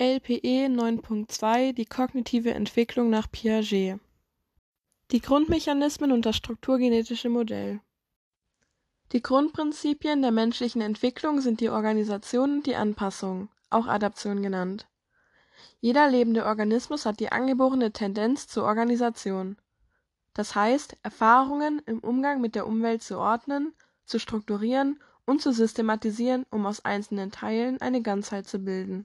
LPE 9.2 Die kognitive Entwicklung nach Piaget Die Grundmechanismen und das strukturgenetische Modell Die Grundprinzipien der menschlichen Entwicklung sind die Organisation und die Anpassung, auch Adaption genannt. Jeder lebende Organismus hat die angeborene Tendenz zur Organisation. Das heißt, Erfahrungen im Umgang mit der Umwelt zu ordnen, zu strukturieren und zu systematisieren, um aus einzelnen Teilen eine Ganzheit zu bilden.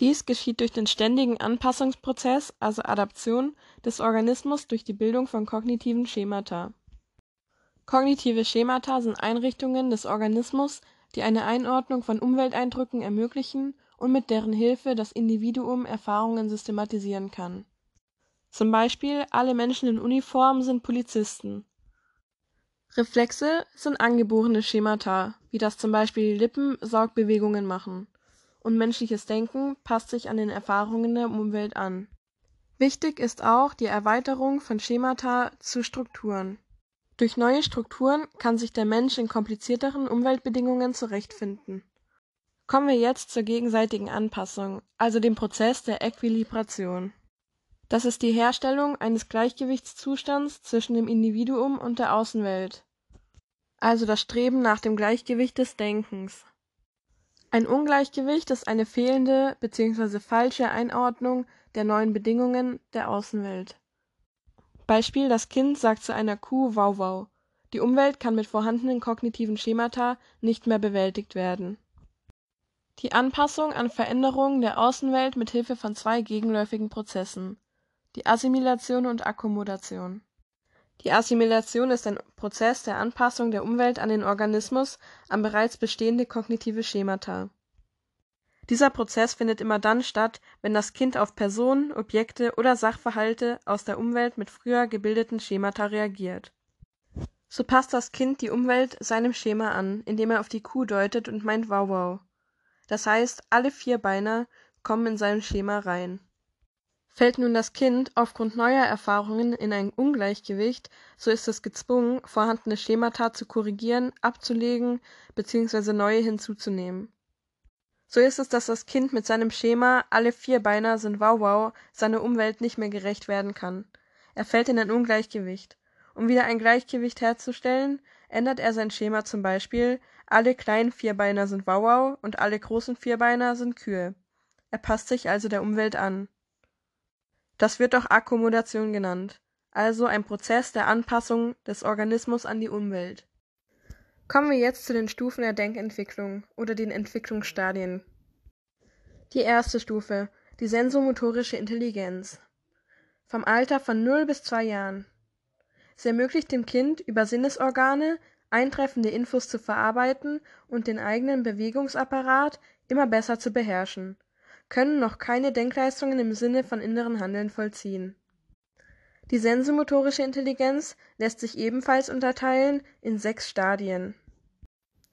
Dies geschieht durch den ständigen Anpassungsprozess, also Adaption, des Organismus durch die Bildung von kognitiven Schemata. Kognitive Schemata sind Einrichtungen des Organismus, die eine Einordnung von Umwelteindrücken ermöglichen und mit deren Hilfe das Individuum Erfahrungen systematisieren kann. Zum Beispiel alle Menschen in Uniform sind Polizisten. Reflexe sind angeborene Schemata, wie das zum Beispiel die Lippen Saugbewegungen machen. Und menschliches Denken passt sich an den Erfahrungen der Umwelt an. Wichtig ist auch die Erweiterung von Schemata zu Strukturen. Durch neue Strukturen kann sich der Mensch in komplizierteren Umweltbedingungen zurechtfinden. Kommen wir jetzt zur gegenseitigen Anpassung, also dem Prozess der Äquilibration. Das ist die Herstellung eines Gleichgewichtszustands zwischen dem Individuum und der Außenwelt, also das Streben nach dem Gleichgewicht des Denkens. Ein Ungleichgewicht ist eine fehlende bzw. falsche Einordnung der neuen Bedingungen der Außenwelt. Beispiel Das Kind sagt zu einer Kuh Wau Wau. Die Umwelt kann mit vorhandenen kognitiven Schemata nicht mehr bewältigt werden die Anpassung an Veränderungen der Außenwelt mit Hilfe von zwei gegenläufigen Prozessen: die Assimilation und Akkommodation. Die Assimilation ist ein Prozess der Anpassung der Umwelt an den Organismus an bereits bestehende kognitive Schemata. Dieser Prozess findet immer dann statt, wenn das Kind auf Personen, Objekte oder Sachverhalte aus der Umwelt mit früher gebildeten Schemata reagiert. So passt das Kind die Umwelt seinem Schema an, indem er auf die Kuh deutet und meint Wau Wau das heißt, alle Vierbeiner kommen in sein Schema rein. Fällt nun das Kind aufgrund neuer Erfahrungen in ein Ungleichgewicht, so ist es gezwungen, vorhandene Schemata zu korrigieren, abzulegen bzw. neue hinzuzunehmen. So ist es, dass das Kind mit seinem Schema alle Vierbeiner sind wow seiner Umwelt nicht mehr gerecht werden kann. Er fällt in ein Ungleichgewicht. Um wieder ein Gleichgewicht herzustellen, ändert er sein Schema zum Beispiel, alle kleinen Vierbeiner sind Wauwau und alle großen Vierbeiner sind Kühe. Er passt sich also der Umwelt an. Das wird auch Akkommodation genannt, also ein Prozess der Anpassung des Organismus an die Umwelt. Kommen wir jetzt zu den Stufen der Denkentwicklung oder den Entwicklungsstadien. Die erste Stufe, die sensomotorische Intelligenz. Vom Alter von 0 bis 2 Jahren. Sie ermöglicht dem Kind, über Sinnesorgane eintreffende Infos zu verarbeiten und den eigenen Bewegungsapparat immer besser zu beherrschen, können noch keine Denkleistungen im Sinne von inneren Handeln vollziehen. Die sensomotorische Intelligenz lässt sich ebenfalls unterteilen in sechs Stadien.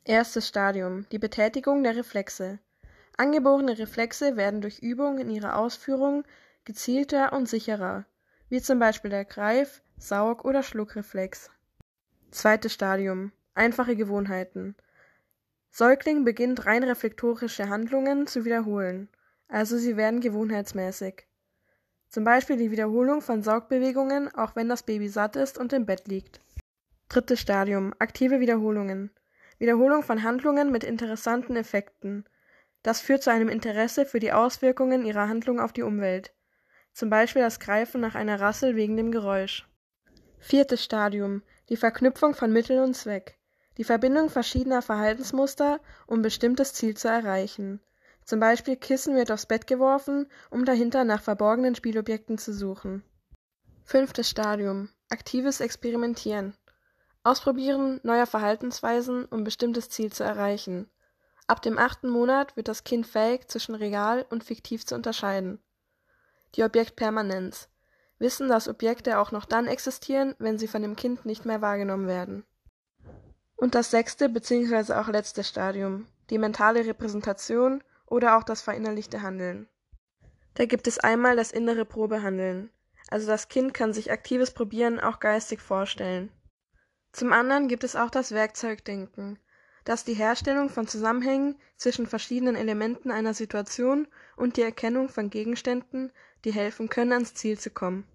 Erstes Stadium die Betätigung der Reflexe. Angeborene Reflexe werden durch Übung in ihrer Ausführung gezielter und sicherer, wie zum Beispiel der Greif-, Saug- oder Schluckreflex. Zweites Stadium Einfache Gewohnheiten Säugling beginnt rein reflektorische Handlungen zu wiederholen, also sie werden gewohnheitsmäßig. Zum Beispiel die Wiederholung von Saugbewegungen, auch wenn das Baby satt ist und im Bett liegt. Drittes Stadium Aktive Wiederholungen Wiederholung von Handlungen mit interessanten Effekten. Das führt zu einem Interesse für die Auswirkungen ihrer Handlung auf die Umwelt. Zum Beispiel das Greifen nach einer Rassel wegen dem Geräusch. Viertes Stadium die Verknüpfung von Mittel und Zweck, die Verbindung verschiedener Verhaltensmuster, um bestimmtes Ziel zu erreichen. Zum Beispiel Kissen wird aufs Bett geworfen, um dahinter nach verborgenen Spielobjekten zu suchen. Fünftes Stadium aktives Experimentieren. Ausprobieren neuer Verhaltensweisen, um bestimmtes Ziel zu erreichen. Ab dem achten Monat wird das Kind fähig, zwischen real und fiktiv zu unterscheiden. Die Objektpermanenz wissen, dass Objekte auch noch dann existieren, wenn sie von dem Kind nicht mehr wahrgenommen werden. Und das sechste bzw. auch letzte Stadium, die mentale Repräsentation oder auch das verinnerlichte Handeln. Da gibt es einmal das innere Probehandeln, also das Kind kann sich aktives Probieren auch geistig vorstellen. Zum anderen gibt es auch das Werkzeugdenken. dass die Herstellung von Zusammenhängen zwischen verschiedenen Elementen einer Situation und die Erkennung von Gegenständen, die helfen können, ans Ziel zu kommen.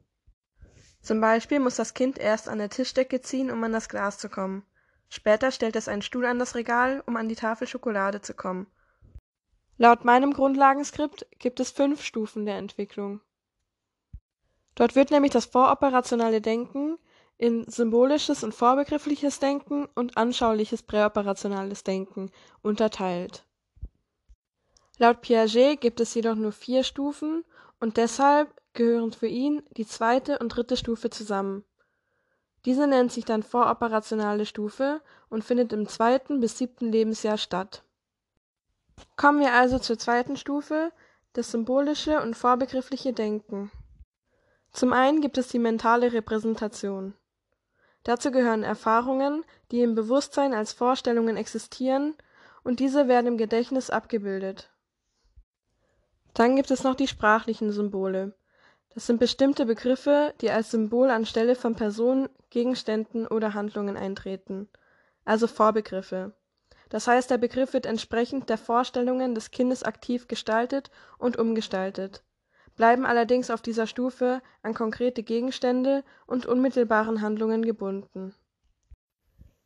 Zum Beispiel muss das Kind erst an der Tischdecke ziehen, um an das Glas zu kommen. Später stellt es einen Stuhl an das Regal, um an die Tafel Schokolade zu kommen. Laut meinem Grundlagenskript gibt es fünf Stufen der Entwicklung. Dort wird nämlich das voroperationale Denken in symbolisches und vorbegriffliches Denken und anschauliches präoperationales Denken unterteilt. Laut Piaget gibt es jedoch nur vier Stufen und deshalb gehören für ihn die zweite und dritte Stufe zusammen. Diese nennt sich dann voroperationale Stufe und findet im zweiten bis siebten Lebensjahr statt. Kommen wir also zur zweiten Stufe, das symbolische und vorbegriffliche Denken. Zum einen gibt es die mentale Repräsentation. Dazu gehören Erfahrungen, die im Bewusstsein als Vorstellungen existieren, und diese werden im Gedächtnis abgebildet. Dann gibt es noch die sprachlichen Symbole. Das sind bestimmte Begriffe, die als Symbol anstelle von Personen, Gegenständen oder Handlungen eintreten, also Vorbegriffe. Das heißt, der Begriff wird entsprechend der Vorstellungen des Kindes aktiv gestaltet und umgestaltet bleiben allerdings auf dieser Stufe an konkrete Gegenstände und unmittelbaren Handlungen gebunden.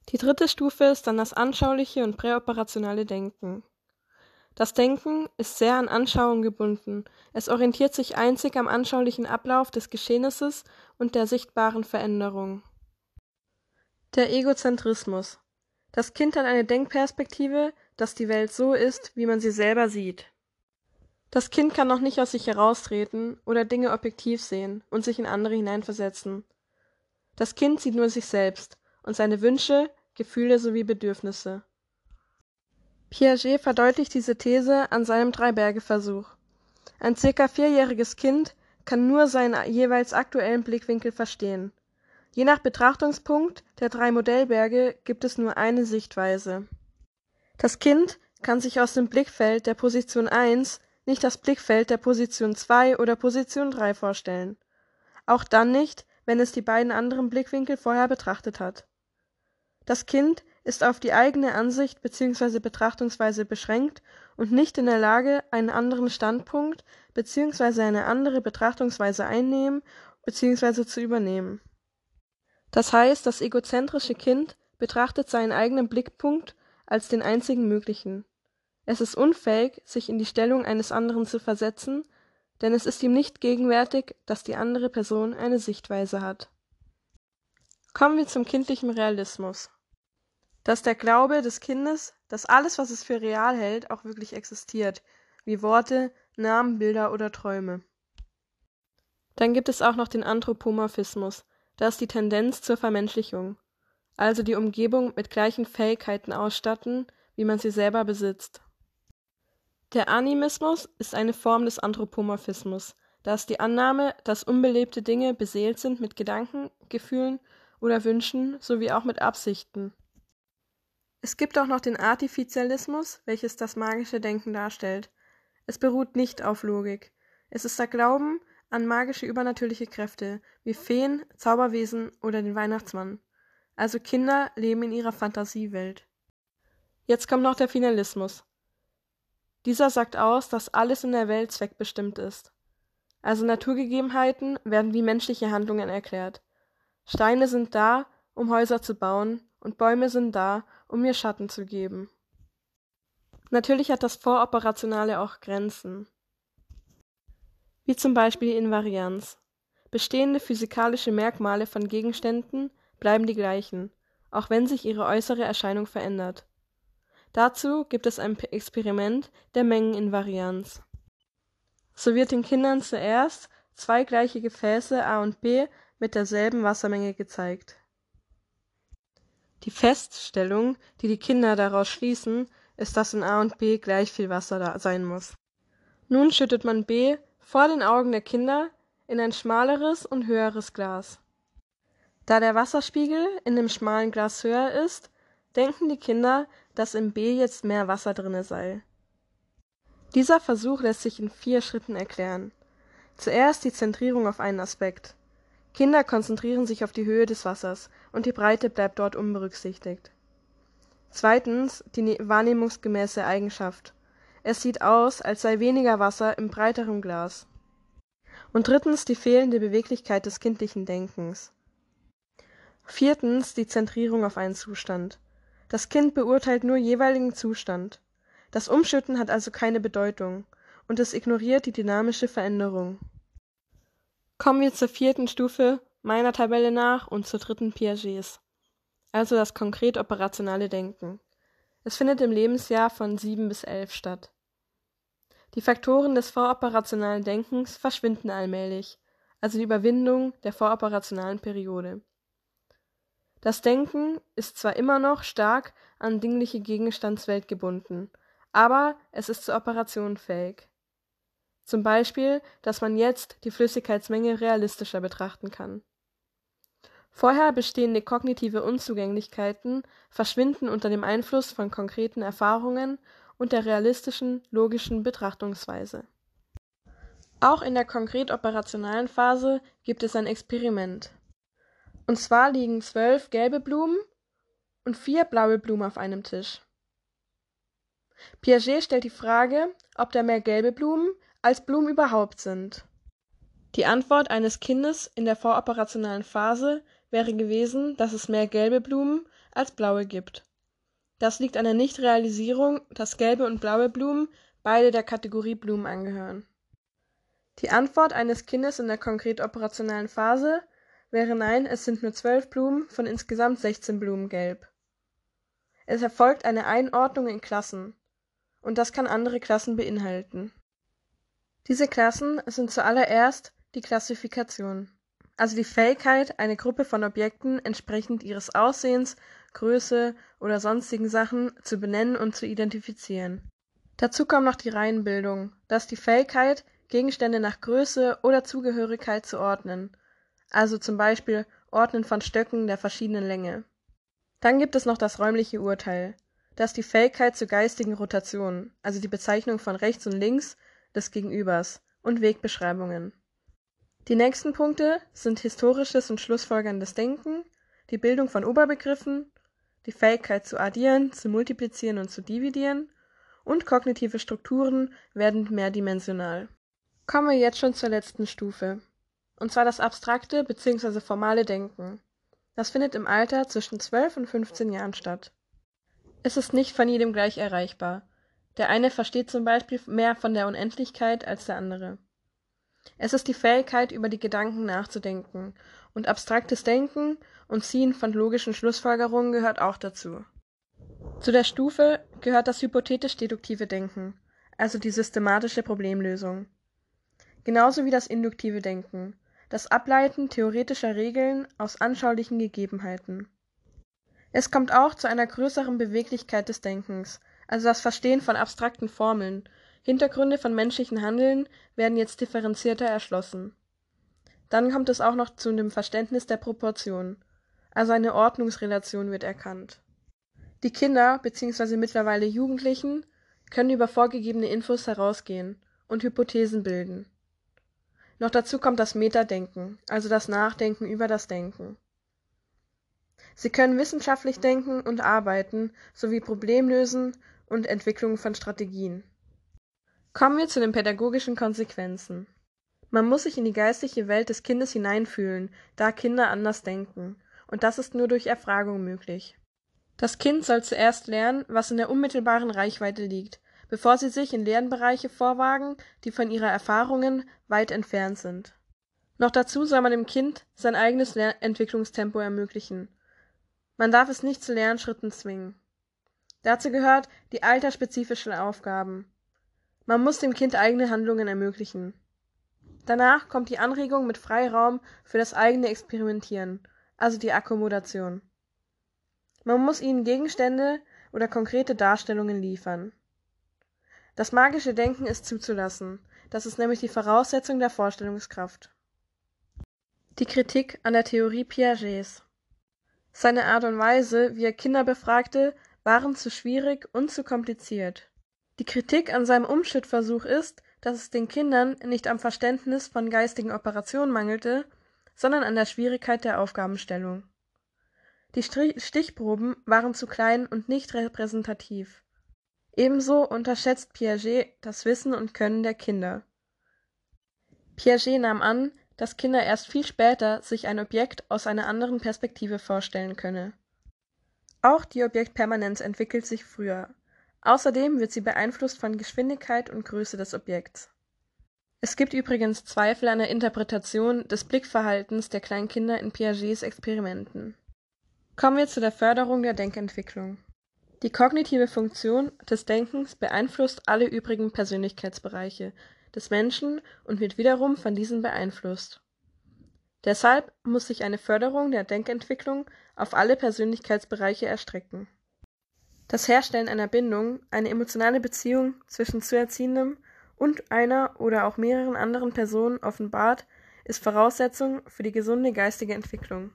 Die dritte Stufe ist dann das anschauliche und präoperationale Denken. Das Denken ist sehr an Anschauung gebunden, es orientiert sich einzig am anschaulichen Ablauf des Geschehnisses und der sichtbaren Veränderung. Der Egozentrismus. Das Kind hat eine Denkperspektive, dass die Welt so ist, wie man sie selber sieht. Das Kind kann noch nicht aus sich heraustreten oder Dinge objektiv sehen und sich in andere hineinversetzen. Das Kind sieht nur sich selbst und seine Wünsche, Gefühle sowie Bedürfnisse. Piaget verdeutlicht diese These an seinem Drei-Berge-Versuch. Ein circa vierjähriges Kind kann nur seinen jeweils aktuellen Blickwinkel verstehen. Je nach Betrachtungspunkt der drei Modellberge gibt es nur eine Sichtweise. Das Kind kann sich aus dem Blickfeld der Position 1 nicht das Blickfeld der Position 2 oder Position 3 vorstellen. Auch dann nicht, wenn es die beiden anderen Blickwinkel vorher betrachtet hat. Das Kind ist auf die eigene Ansicht bzw. Betrachtungsweise beschränkt und nicht in der Lage, einen anderen Standpunkt bzw. eine andere Betrachtungsweise einnehmen bzw. zu übernehmen. Das heißt, das egozentrische Kind betrachtet seinen eigenen Blickpunkt als den einzigen möglichen es ist unfähig, sich in die Stellung eines anderen zu versetzen, denn es ist ihm nicht gegenwärtig, dass die andere Person eine Sichtweise hat. Kommen wir zum kindlichen Realismus. Dass der Glaube des Kindes, dass alles, was es für real hält, auch wirklich existiert, wie Worte, Namen, Bilder oder Träume. Dann gibt es auch noch den Anthropomorphismus, das ist die Tendenz zur Vermenschlichung, also die Umgebung mit gleichen Fähigkeiten ausstatten, wie man sie selber besitzt. Der Animismus ist eine Form des Anthropomorphismus, da es die Annahme, dass unbelebte Dinge beseelt sind mit Gedanken, Gefühlen oder Wünschen sowie auch mit Absichten. Es gibt auch noch den Artificialismus, welches das magische Denken darstellt. Es beruht nicht auf Logik. Es ist der Glauben an magische übernatürliche Kräfte, wie Feen, Zauberwesen oder den Weihnachtsmann. Also Kinder leben in ihrer Fantasiewelt. Jetzt kommt noch der Finalismus. Dieser sagt aus, dass alles in der Welt zweckbestimmt ist. Also Naturgegebenheiten werden wie menschliche Handlungen erklärt. Steine sind da, um Häuser zu bauen, und Bäume sind da, um mir Schatten zu geben. Natürlich hat das Voroperationale auch Grenzen. Wie zum Beispiel die Invarianz. Bestehende physikalische Merkmale von Gegenständen bleiben die gleichen, auch wenn sich ihre äußere Erscheinung verändert. Dazu gibt es ein Experiment der Mengeninvarianz. So wird den Kindern zuerst zwei gleiche Gefäße A und B mit derselben Wassermenge gezeigt. Die Feststellung, die die Kinder daraus schließen, ist, dass in A und B gleich viel Wasser sein muss. Nun schüttet man B vor den Augen der Kinder in ein schmaleres und höheres Glas. Da der Wasserspiegel in dem schmalen Glas höher ist, denken die Kinder, dass im B jetzt mehr Wasser drinne sei. Dieser Versuch lässt sich in vier Schritten erklären. Zuerst die Zentrierung auf einen Aspekt. Kinder konzentrieren sich auf die Höhe des Wassers und die Breite bleibt dort unberücksichtigt. Zweitens die ne-, wahrnehmungsgemäße Eigenschaft. Es sieht aus, als sei weniger Wasser im breiteren Glas. Und drittens die fehlende Beweglichkeit des kindlichen Denkens. Viertens die Zentrierung auf einen Zustand. Das Kind beurteilt nur jeweiligen Zustand. Das Umschütten hat also keine Bedeutung und es ignoriert die dynamische Veränderung. Kommen wir zur vierten Stufe meiner Tabelle nach und zur dritten Piagets, also das konkret operationale Denken. Es findet im Lebensjahr von sieben bis elf statt. Die Faktoren des voroperationalen Denkens verschwinden allmählich, also die Überwindung der voroperationalen Periode. Das Denken ist zwar immer noch stark an dingliche Gegenstandswelt gebunden, aber es ist zur Operation fähig. Zum Beispiel, dass man jetzt die Flüssigkeitsmenge realistischer betrachten kann. Vorher bestehende kognitive Unzugänglichkeiten verschwinden unter dem Einfluss von konkreten Erfahrungen und der realistischen, logischen Betrachtungsweise. Auch in der konkret operationalen Phase gibt es ein Experiment. Und zwar liegen zwölf gelbe Blumen und vier blaue Blumen auf einem Tisch. Piaget stellt die Frage, ob da mehr gelbe Blumen als Blumen überhaupt sind. Die Antwort eines Kindes in der voroperationalen Phase wäre gewesen, dass es mehr gelbe Blumen als blaue gibt. Das liegt an der Nichtrealisierung, dass gelbe und blaue Blumen beide der Kategorie Blumen angehören. Die Antwort eines Kindes in der konkret operationalen Phase wäre nein, es sind nur zwölf Blumen von insgesamt 16 Blumen gelb. Es erfolgt eine Einordnung in Klassen und das kann andere Klassen beinhalten. Diese Klassen sind zuallererst die Klassifikation, also die Fähigkeit, eine Gruppe von Objekten entsprechend ihres Aussehens, Größe oder sonstigen Sachen zu benennen und zu identifizieren. Dazu kommt noch die Reihenbildung, das die Fähigkeit, Gegenstände nach Größe oder Zugehörigkeit zu ordnen, also zum Beispiel Ordnen von Stöcken der verschiedenen Länge. Dann gibt es noch das räumliche Urteil, das die Fähigkeit zur geistigen Rotation, also die Bezeichnung von rechts und links des Gegenübers und Wegbeschreibungen. Die nächsten Punkte sind historisches und schlussfolgerndes Denken, die Bildung von Oberbegriffen, die Fähigkeit zu addieren, zu multiplizieren und zu dividieren und kognitive Strukturen werden mehrdimensional. Kommen wir jetzt schon zur letzten Stufe, und zwar das abstrakte bzw. formale Denken. Das findet im Alter zwischen 12 und 15 Jahren statt. Es ist nicht von jedem gleich erreichbar. Der eine versteht zum Beispiel mehr von der Unendlichkeit als der andere. Es ist die Fähigkeit, über die Gedanken nachzudenken, und abstraktes Denken und Ziehen von logischen Schlussfolgerungen gehört auch dazu. Zu der Stufe gehört das hypothetisch-deduktive Denken, also die systematische Problemlösung. Genauso wie das induktive Denken, das Ableiten theoretischer Regeln aus anschaulichen Gegebenheiten. Es kommt auch zu einer größeren Beweglichkeit des Denkens, also das Verstehen von abstrakten Formeln. Hintergründe von menschlichen Handeln werden jetzt differenzierter erschlossen. Dann kommt es auch noch zu dem Verständnis der Proportion, also eine Ordnungsrelation wird erkannt. Die Kinder bzw. mittlerweile Jugendlichen können über vorgegebene Infos herausgehen und Hypothesen bilden. Noch dazu kommt das Metadenken, also das Nachdenken über das Denken. Sie können wissenschaftlich denken und arbeiten sowie Problemlösen und Entwicklung von Strategien. Kommen wir zu den pädagogischen Konsequenzen. Man muss sich in die geistliche Welt des Kindes hineinfühlen, da Kinder anders denken, und das ist nur durch Erfragung möglich. Das Kind soll zuerst lernen, was in der unmittelbaren Reichweite liegt, bevor sie sich in Lernbereiche vorwagen, die von ihrer Erfahrungen weit entfernt sind. Noch dazu soll man dem Kind sein eigenes Entwicklungstempo ermöglichen man darf es nicht zu Lernschritten zwingen. Dazu gehört die altersspezifischen Aufgaben. Man muss dem Kind eigene Handlungen ermöglichen. Danach kommt die Anregung mit Freiraum für das eigene Experimentieren, also die Akkommodation. Man muss ihnen Gegenstände oder konkrete Darstellungen liefern. Das magische Denken ist zuzulassen, das ist nämlich die Voraussetzung der Vorstellungskraft. Die Kritik an der Theorie Piagets seine Art und Weise, wie er Kinder befragte, waren zu schwierig und zu kompliziert. Die Kritik an seinem Umschnittversuch ist, dass es den Kindern nicht am Verständnis von geistigen Operationen mangelte, sondern an der Schwierigkeit der Aufgabenstellung. Die Stichproben waren zu klein und nicht repräsentativ. Ebenso unterschätzt Piaget das Wissen und Können der Kinder. Piaget nahm an, dass Kinder erst viel später sich ein Objekt aus einer anderen Perspektive vorstellen könne. Auch die Objektpermanenz entwickelt sich früher. Außerdem wird sie beeinflusst von Geschwindigkeit und Größe des Objekts. Es gibt übrigens Zweifel an der Interpretation des Blickverhaltens der Kleinkinder in Piagets Experimenten. Kommen wir zu der Förderung der Denkentwicklung. Die kognitive Funktion des Denkens beeinflusst alle übrigen Persönlichkeitsbereiche des Menschen und wird wiederum von diesen beeinflusst. Deshalb muss sich eine Förderung der Denkentwicklung auf alle Persönlichkeitsbereiche erstrecken. Das Herstellen einer Bindung, eine emotionale Beziehung zwischen zu Erziehendem und einer oder auch mehreren anderen Personen offenbart, ist Voraussetzung für die gesunde geistige Entwicklung.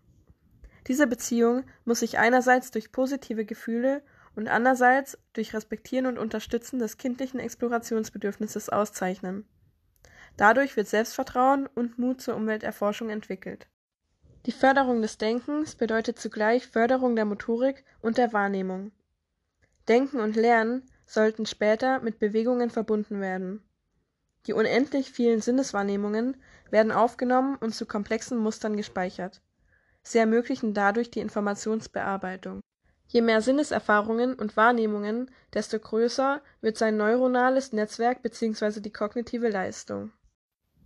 Diese Beziehung muss sich einerseits durch positive Gefühle und andererseits durch Respektieren und Unterstützen des kindlichen Explorationsbedürfnisses auszeichnen. Dadurch wird Selbstvertrauen und Mut zur Umwelterforschung entwickelt. Die Förderung des Denkens bedeutet zugleich Förderung der Motorik und der Wahrnehmung. Denken und Lernen sollten später mit Bewegungen verbunden werden. Die unendlich vielen Sinneswahrnehmungen werden aufgenommen und zu komplexen Mustern gespeichert. Sie ermöglichen dadurch die Informationsbearbeitung. Je mehr Sinneserfahrungen und Wahrnehmungen, desto größer wird sein neuronales Netzwerk bzw. die kognitive Leistung.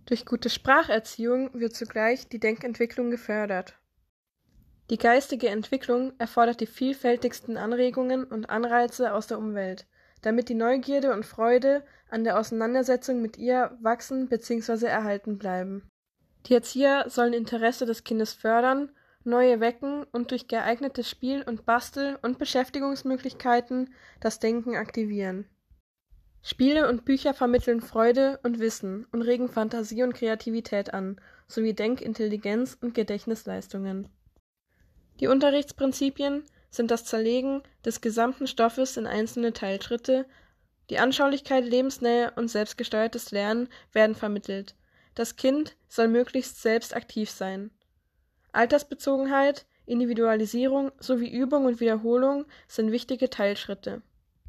Durch gute Spracherziehung wird zugleich die Denkentwicklung gefördert. Die geistige Entwicklung erfordert die vielfältigsten Anregungen und Anreize aus der Umwelt, damit die Neugierde und Freude an der Auseinandersetzung mit ihr wachsen bzw. erhalten bleiben. Die Erzieher sollen Interesse des Kindes fördern neue wecken und durch geeignete Spiel- und Bastel- und Beschäftigungsmöglichkeiten das Denken aktivieren. Spiele und Bücher vermitteln Freude und Wissen und regen Fantasie und Kreativität an, sowie Denkintelligenz und Gedächtnisleistungen. Die Unterrichtsprinzipien sind das Zerlegen des gesamten Stoffes in einzelne Teilschritte, die Anschaulichkeit, Lebensnähe und selbstgesteuertes Lernen werden vermittelt. Das Kind soll möglichst selbst aktiv sein. Altersbezogenheit, Individualisierung sowie Übung und Wiederholung sind wichtige Teilschritte